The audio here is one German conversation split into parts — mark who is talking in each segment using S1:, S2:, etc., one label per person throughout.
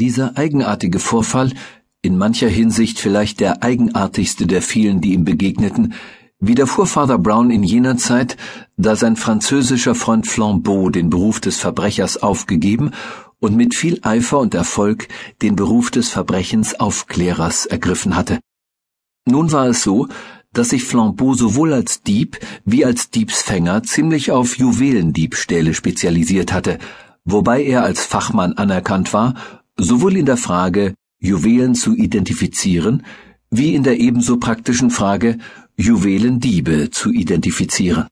S1: Dieser eigenartige Vorfall, in mancher Hinsicht vielleicht der eigenartigste der vielen, die ihm begegneten, widerfuhr Father Brown in jener Zeit, da sein französischer Freund Flambeau den Beruf des Verbrechers aufgegeben und mit viel Eifer und Erfolg den Beruf des Verbrechensaufklärers ergriffen hatte. Nun war es so, dass sich Flambeau sowohl als Dieb wie als Diebsfänger ziemlich auf Juwelendiebstähle spezialisiert hatte, wobei er als Fachmann anerkannt war, sowohl in der Frage, Juwelen zu identifizieren, wie in der ebenso praktischen Frage, Juwelendiebe zu identifizieren.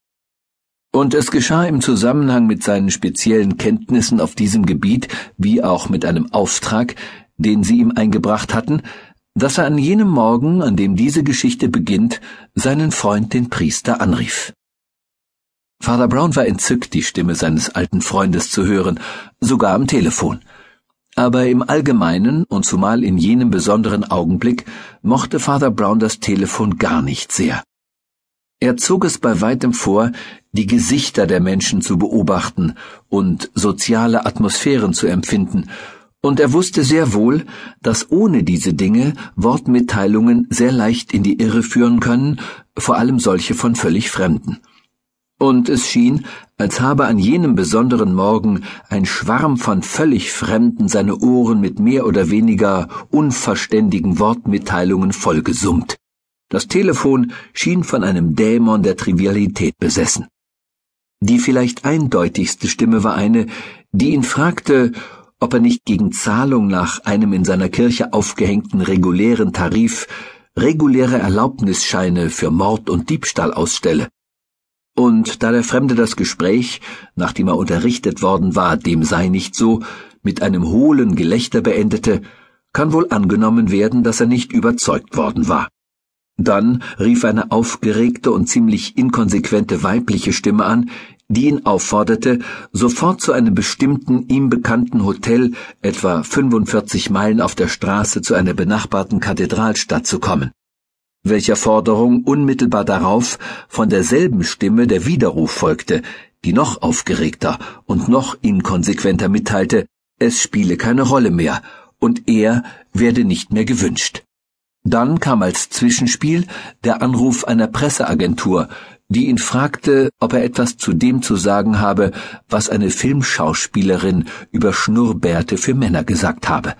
S1: Und es geschah im Zusammenhang mit seinen speziellen Kenntnissen auf diesem Gebiet, wie auch mit einem Auftrag, den sie ihm eingebracht hatten, dass er an jenem Morgen, an dem diese Geschichte beginnt, seinen Freund den Priester anrief. Father Brown war entzückt, die Stimme seines alten Freundes zu hören, sogar am Telefon. Aber im Allgemeinen und zumal in jenem besonderen Augenblick mochte Father Brown das Telefon gar nicht sehr. Er zog es bei weitem vor, die Gesichter der Menschen zu beobachten und soziale Atmosphären zu empfinden, und er wusste sehr wohl, dass ohne diese Dinge Wortmitteilungen sehr leicht in die Irre führen können, vor allem solche von völlig Fremden. Und es schien, als habe an jenem besonderen Morgen ein Schwarm von völlig Fremden seine Ohren mit mehr oder weniger unverständigen Wortmitteilungen vollgesummt. Das Telefon schien von einem Dämon der Trivialität besessen. Die vielleicht eindeutigste Stimme war eine, die ihn fragte, ob er nicht gegen Zahlung nach einem in seiner Kirche aufgehängten regulären Tarif reguläre Erlaubnisscheine für Mord und Diebstahl ausstelle. Und da der Fremde das Gespräch, nachdem er unterrichtet worden war, dem sei nicht so, mit einem hohlen Gelächter beendete, kann wohl angenommen werden, dass er nicht überzeugt worden war. Dann rief eine aufgeregte und ziemlich inkonsequente weibliche Stimme an, die ihn aufforderte, sofort zu einem bestimmten ihm bekannten Hotel etwa 45 Meilen auf der Straße zu einer benachbarten Kathedralstadt zu kommen welcher Forderung unmittelbar darauf von derselben Stimme der Widerruf folgte, die noch aufgeregter und noch inkonsequenter mitteilte, es spiele keine Rolle mehr und er werde nicht mehr gewünscht. Dann kam als Zwischenspiel der Anruf einer Presseagentur, die ihn fragte, ob er etwas zu dem zu sagen habe, was eine Filmschauspielerin über Schnurrbärte für Männer gesagt habe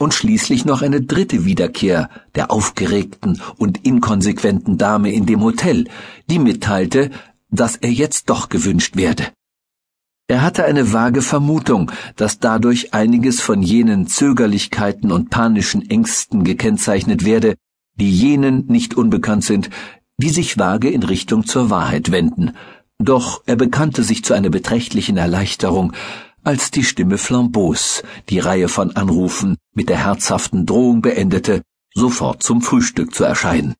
S1: und schließlich noch eine dritte Wiederkehr der aufgeregten und inkonsequenten Dame in dem Hotel, die mitteilte, dass er jetzt doch gewünscht werde. Er hatte eine vage Vermutung, dass dadurch einiges von jenen Zögerlichkeiten und panischen Ängsten gekennzeichnet werde, die jenen nicht unbekannt sind, die sich vage in Richtung zur Wahrheit wenden. Doch er bekannte sich zu einer beträchtlichen Erleichterung, als die Stimme Flambeaus die Reihe von Anrufen mit der herzhaften Drohung beendete, sofort zum Frühstück zu erscheinen.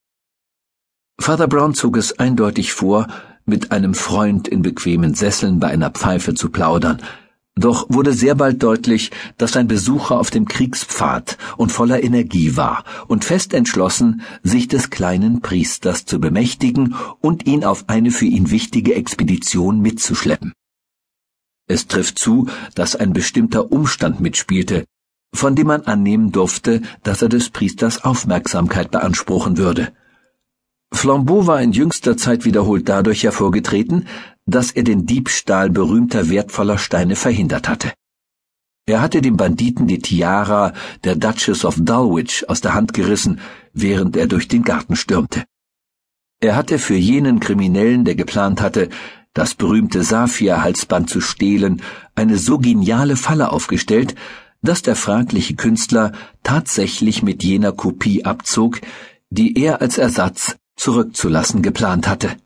S1: Father Brown zog es eindeutig vor, mit einem Freund in bequemen Sesseln bei einer Pfeife zu plaudern, doch wurde sehr bald deutlich, dass sein Besucher auf dem Kriegspfad und voller Energie war und fest entschlossen, sich des kleinen Priesters zu bemächtigen und ihn auf eine für ihn wichtige Expedition mitzuschleppen. Es trifft zu, dass ein bestimmter Umstand mitspielte, von dem man annehmen durfte, dass er des Priesters Aufmerksamkeit beanspruchen würde. Flambeau war in jüngster Zeit wiederholt dadurch hervorgetreten, dass er den Diebstahl berühmter wertvoller Steine verhindert hatte. Er hatte dem Banditen die Tiara der Duchess of Dulwich aus der Hand gerissen, während er durch den Garten stürmte. Er hatte für jenen Kriminellen, der geplant hatte, das berühmte Saphir-Halsband zu stehlen, eine so geniale Falle aufgestellt, dass der fragliche Künstler tatsächlich mit jener Kopie abzog, die er als Ersatz zurückzulassen geplant hatte.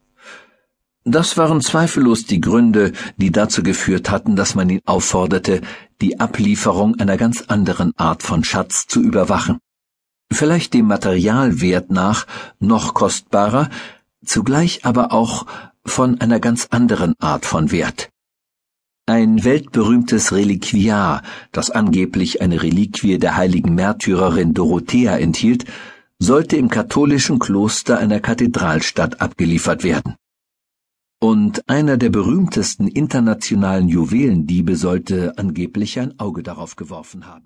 S1: Das waren zweifellos die Gründe, die dazu geführt hatten, dass man ihn aufforderte, die Ablieferung einer ganz anderen Art von Schatz zu überwachen. Vielleicht dem Materialwert nach noch kostbarer, zugleich aber auch von einer ganz anderen Art von Wert. Ein weltberühmtes Reliquiar, das angeblich eine Reliquie der heiligen Märtyrerin Dorothea enthielt, sollte im katholischen Kloster einer Kathedralstadt abgeliefert werden. Und einer der berühmtesten internationalen Juwelendiebe sollte angeblich ein Auge darauf geworfen haben.